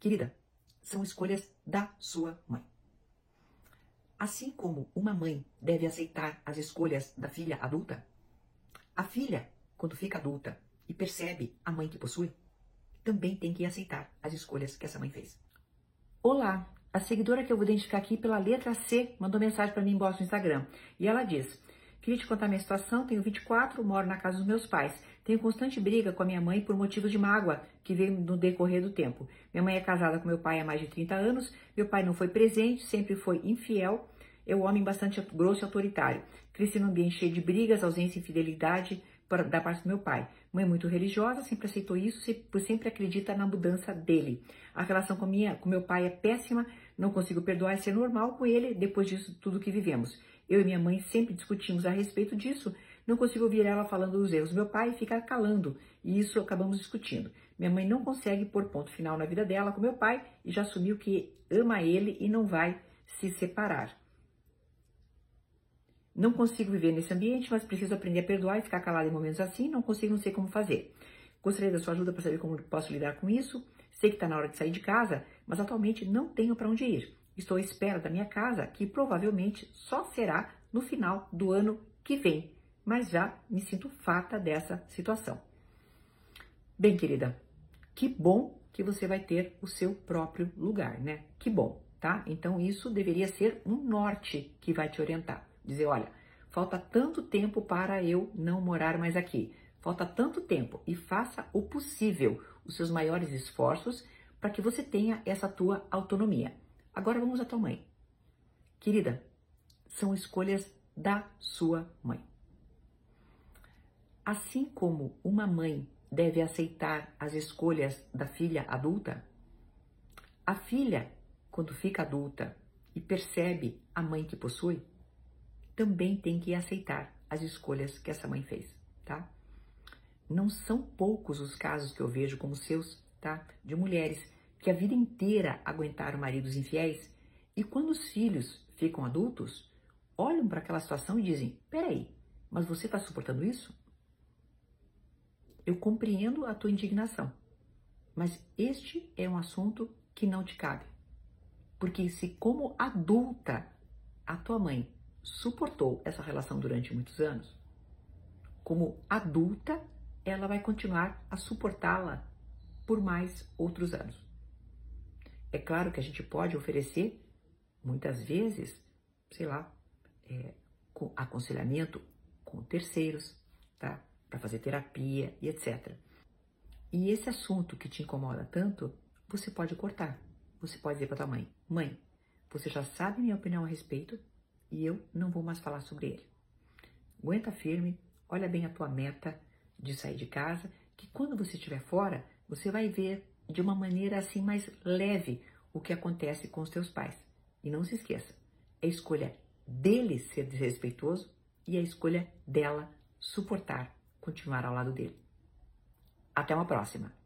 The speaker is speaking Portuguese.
Querida, são escolhas da sua mãe. Assim como uma mãe deve aceitar as escolhas da filha adulta, a filha, quando fica adulta e percebe a mãe que possui, também tem que aceitar as escolhas que essa mãe fez. Olá, a seguidora que eu vou identificar aqui pela letra C mandou mensagem para mim embaixo no Instagram. E ela diz: Queria te contar minha situação, tenho 24, moro na casa dos meus pais. Tenho constante briga com a minha mãe por motivo de mágoa que veio no decorrer do tempo. Minha mãe é casada com meu pai há mais de 30 anos, meu pai não foi presente, sempre foi infiel, é um homem bastante grosso e autoritário. Cresci num ambiente cheio de brigas, ausência e infidelidade da parte do meu pai. Mãe muito religiosa, sempre aceitou isso, sempre, acredita na mudança dele. A relação com, minha, com meu pai é péssima, não consigo perdoar e ser normal com ele depois disso tudo que vivemos. Eu e minha mãe sempre discutimos a respeito disso, não consigo ouvir ela falando dos erros meu pai ficar calando, e isso acabamos discutindo. Minha mãe não consegue pôr ponto final na vida dela com meu pai e já assumiu que ama ele e não vai se separar. Não consigo viver nesse ambiente, mas preciso aprender a perdoar e ficar calada em momentos assim. Não consigo, não sei como fazer. Gostaria da sua ajuda para saber como posso lidar com isso. Sei que está na hora de sair de casa, mas atualmente não tenho para onde ir. Estou à espera da minha casa, que provavelmente só será no final do ano que vem, mas já me sinto farta dessa situação. Bem, querida, que bom que você vai ter o seu próprio lugar, né? Que bom, tá? Então isso deveria ser um norte que vai te orientar. Dizer, olha, falta tanto tempo para eu não morar mais aqui. Falta tanto tempo e faça o possível, os seus maiores esforços para que você tenha essa tua autonomia. Agora vamos à tua mãe. Querida, são escolhas da sua mãe. Assim como uma mãe deve aceitar as escolhas da filha adulta, a filha, quando fica adulta e percebe a mãe que possui, também tem que aceitar as escolhas que essa mãe fez, tá? Não são poucos os casos que eu vejo como seus, tá? De mulheres que a vida inteira aguentaram maridos infiéis e quando os filhos ficam adultos, olham para aquela situação e dizem: peraí, mas você está suportando isso? Eu compreendo a tua indignação, mas este é um assunto que não te cabe. Porque se como adulta a tua mãe suportou essa relação durante muitos anos, como adulta, ela vai continuar a suportá-la por mais outros anos. É claro que a gente pode oferecer, muitas vezes, sei lá, é, com aconselhamento com terceiros, tá? Para fazer terapia e etc. E esse assunto que te incomoda tanto, você pode cortar. Você pode dizer para tua mãe: Mãe, você já sabe minha opinião a respeito, e eu não vou mais falar sobre ele. Aguenta firme, olha bem a tua meta de sair de casa, que quando você estiver fora, você vai ver de uma maneira assim mais leve o que acontece com os teus pais. E não se esqueça, é escolha dele ser desrespeitoso e é escolha dela suportar, continuar ao lado dele. Até uma próxima!